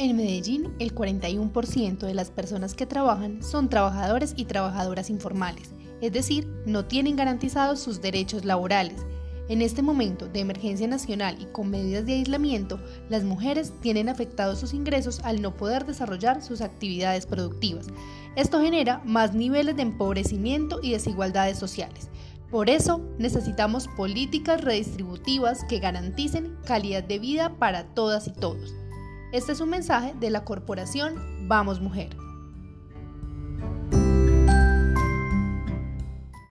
En Medellín, el 41% de las personas que trabajan son trabajadores y trabajadoras informales, es decir, no tienen garantizados sus derechos laborales. En este momento de emergencia nacional y con medidas de aislamiento, las mujeres tienen afectados sus ingresos al no poder desarrollar sus actividades productivas. Esto genera más niveles de empobrecimiento y desigualdades sociales. Por eso necesitamos políticas redistributivas que garanticen calidad de vida para todas y todos. Este es un mensaje de la corporación Vamos Mujer.